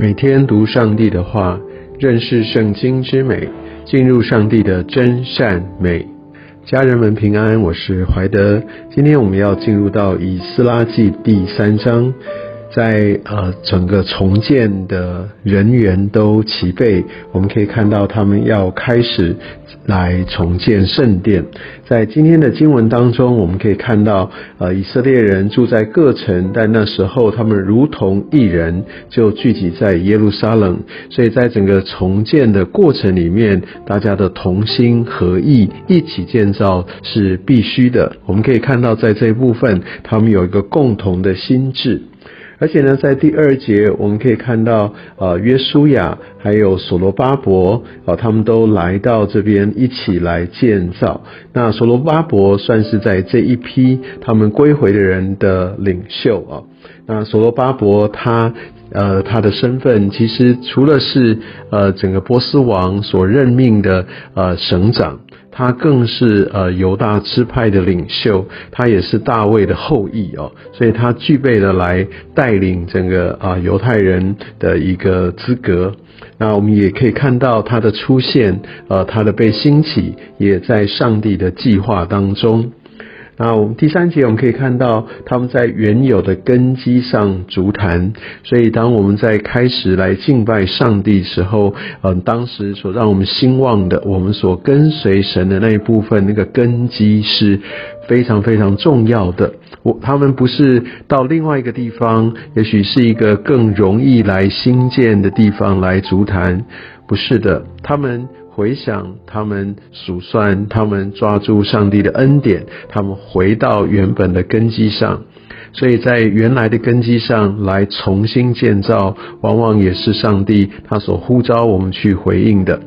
每天读上帝的话，认识圣经之美，进入上帝的真善美。家人们平安，我是怀德。今天我们要进入到以斯拉记第三章。在呃整个重建的人员都齐备，我们可以看到他们要开始来重建圣殿。在今天的经文当中，我们可以看到呃以色列人住在各城，但那时候他们如同一人，就聚集在耶路撒冷。所以在整个重建的过程里面，大家的同心合意，一起建造是必须的。我们可以看到在这一部分，他们有一个共同的心智。而且呢，在第二节我们可以看到，呃，约书亚还有所罗巴伯，啊，他们都来到这边一起来建造。那所罗巴伯算是在这一批他们归回的人的领袖啊。那所罗巴伯他，呃，他的身份其实除了是呃整个波斯王所任命的呃省长。他更是呃犹大支派的领袖，他也是大卫的后裔哦，所以他具备了来带领整个啊犹太人的一个资格。那我们也可以看到他的出现，呃，他的被兴起，也在上帝的计划当中。那我们第三节我们可以看到他们在原有的根基上足坛，所以当我们在开始来敬拜上帝时候，嗯，当时所让我们兴旺的，我们所跟随神的那一部分，那个根基是非常非常重要的。我他们不是到另外一个地方，也许是一个更容易来新建的地方来足坛，不是的，他们。回想他们数算，他们抓住上帝的恩典，他们回到原本的根基上，所以在原来的根基上来重新建造，往往也是上帝他所呼召我们去回应的。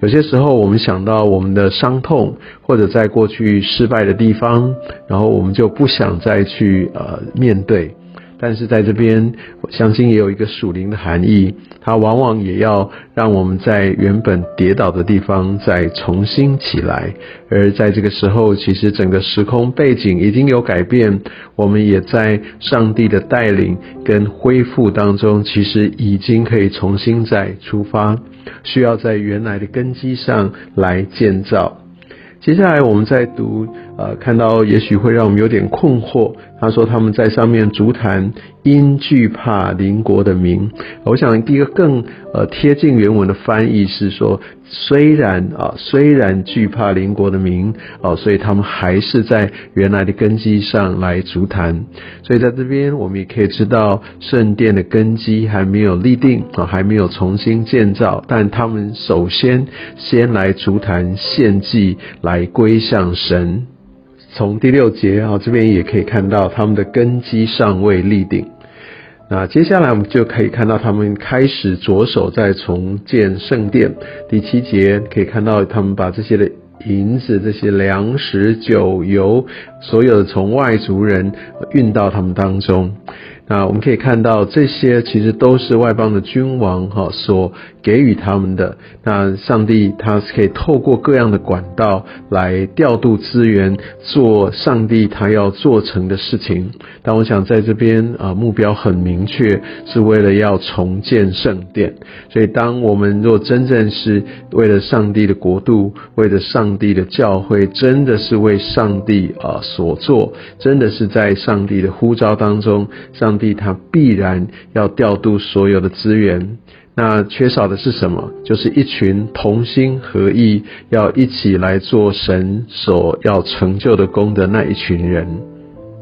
有些时候，我们想到我们的伤痛，或者在过去失败的地方，然后我们就不想再去呃面对。但是在这边，我相信也有一个属灵的含义，它往往也要让我们在原本跌倒的地方再重新起来。而在这个时候，其实整个时空背景已经有改变，我们也在上帝的带领跟恢复当中，其实已经可以重新再出发，需要在原来的根基上来建造。接下来我们再读，呃，看到也许会让我们有点困惑。他说他们在上面足坛，因惧怕邻国的名。我想第一个更呃贴近原文的翻译是说。虽然啊，虽然惧怕邻国的名哦，所以他们还是在原来的根基上来足坛。所以在这边，我们也可以知道圣殿的根基还没有立定啊，还没有重新建造。但他们首先先来足坛献祭，来归向神。从第六节啊，这边也可以看到他们的根基尚未立定。那接下来我们就可以看到他们开始着手在重建圣殿。第七节可以看到他们把这些的银子、这些粮食、酒油，所有的从外族人运到他们当中。那我们可以看到，这些其实都是外邦的君王哈所给予他们的。那上帝他是可以透过各样的管道来调度资源，做上帝他要做成的事情。但我想在这边啊，目标很明确，是为了要重建圣殿。所以，当我们若真正是为了上帝的国度，为了上帝的教会，真的是为上帝啊所做，真的是在上帝的呼召当中，上。上帝他必然要调度所有的资源，那缺少的是什么？就是一群同心合意，要一起来做神所要成就的功的那一群人。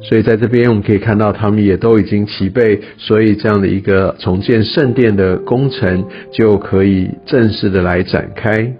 所以在这边我们可以看到，他们也都已经齐备，所以这样的一个重建圣殿的工程就可以正式的来展开。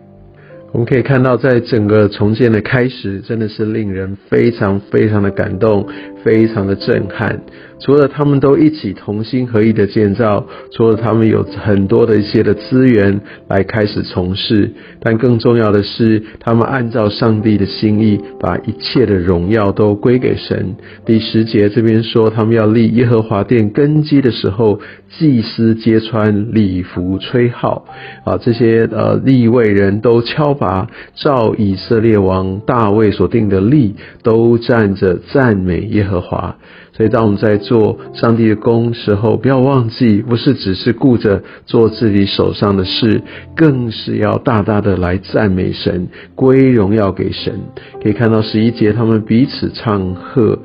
我们可以看到，在整个重建的开始，真的是令人非常非常的感动，非常的震撼。除了他们都一起同心合意的建造，除了他们有很多的一些的资源来开始从事，但更重要的是，他们按照上帝的心意，把一切的荣耀都归给神。第十节这边说，他们要立耶和华殿根基的时候，祭司揭穿礼服吹号，啊，这些呃立位人都敲拔，照以色列王大卫所定的例，都站着赞美耶和。和华。所以，当我们在做上帝的工时候，不要忘记，不是只是顾着做自己手上的事，更是要大大的来赞美神，归荣耀给神。可以看到十一节，他们彼此唱和。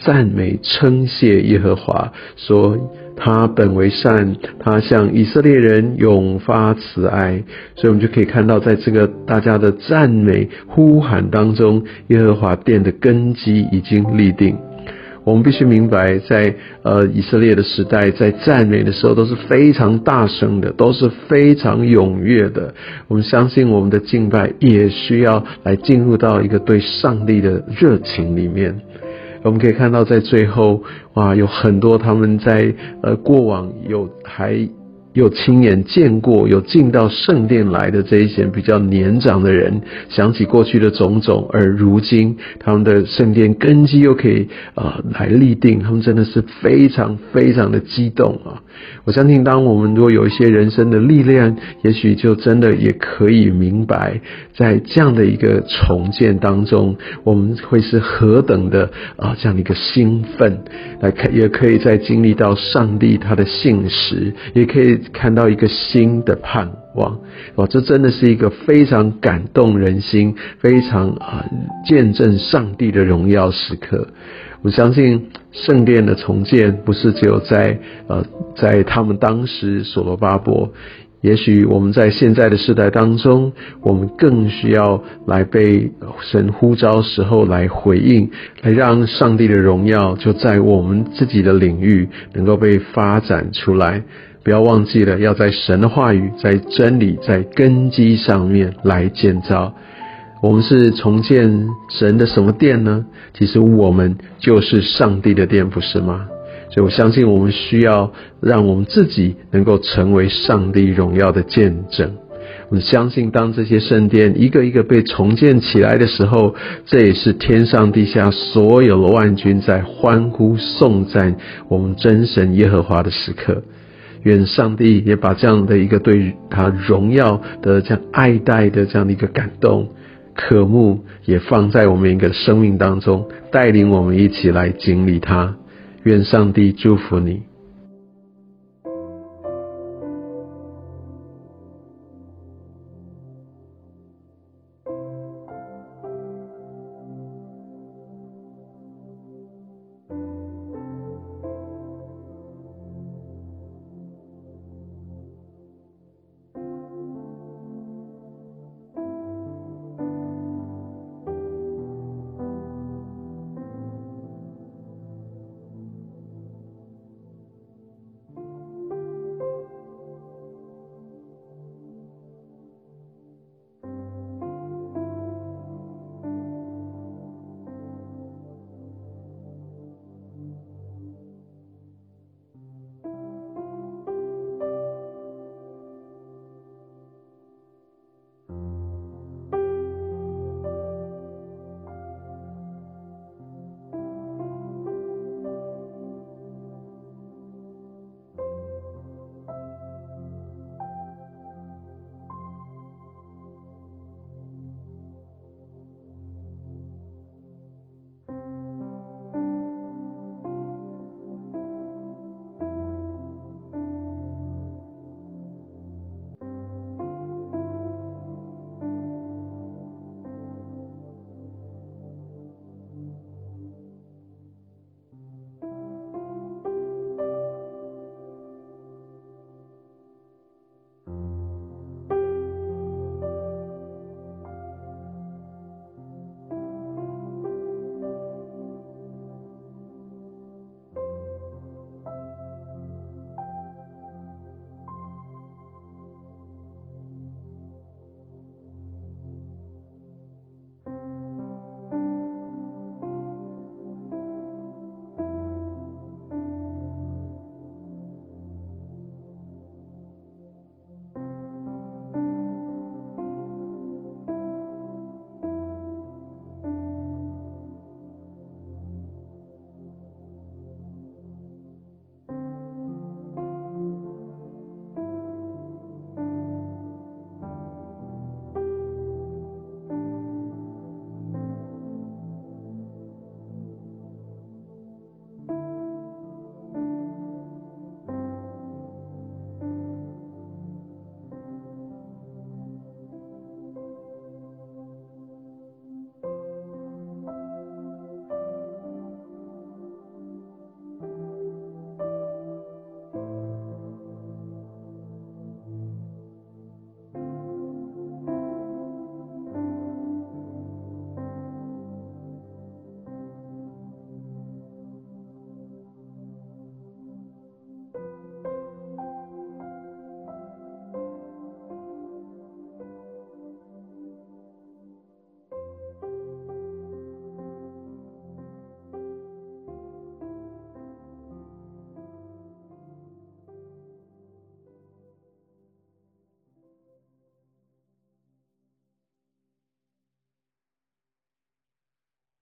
赞美称谢耶和华，说他本为善，他向以色列人永发慈爱。所以，我们就可以看到，在这个大家的赞美呼喊当中，耶和华殿的根基已经立定。我们必须明白，在呃以色列的时代，在赞美的时候都是非常大声的，都是非常踊跃的。我们相信，我们的敬拜也需要来进入到一个对上帝的热情里面。我们可以看到，在最后，哇，有很多他们在呃过往有还。有亲眼见过有进到圣殿来的这一些比较年长的人，想起过去的种种，而如今他们的圣殿根基又可以啊来立定，他们真的是非常非常的激动啊！我相信，当我们如果有一些人生的历练，也许就真的也可以明白，在这样的一个重建当中，我们会是何等的啊这样的一个兴奋，来看也可以在经历到上帝他的信实，也可以。看到一个新的盼望，哇！这真的是一个非常感动人心、非常啊见证上帝的荣耀时刻。我相信圣殿的重建不是只有在呃在他们当时所罗巴伯，也许我们在现在的时代当中，我们更需要来被神呼召时候来回应，来让上帝的荣耀就在我们自己的领域能够被发展出来。不要忘记了，要在神的话语、在真理、在根基上面来建造。我们是重建神的什么殿呢？其实我们就是上帝的殿，不是吗？所以我相信，我们需要让我们自己能够成为上帝荣耀的见证。我们相信，当这些圣殿一个一个被重建起来的时候，这也是天上地下所有的万军在欢呼颂赞我们真神耶和华的时刻。愿上帝也把这样的一个对他荣耀的这样爱戴的这样的一个感动、渴慕，也放在我们一个生命当中，带领我们一起来经历他。愿上帝祝福你。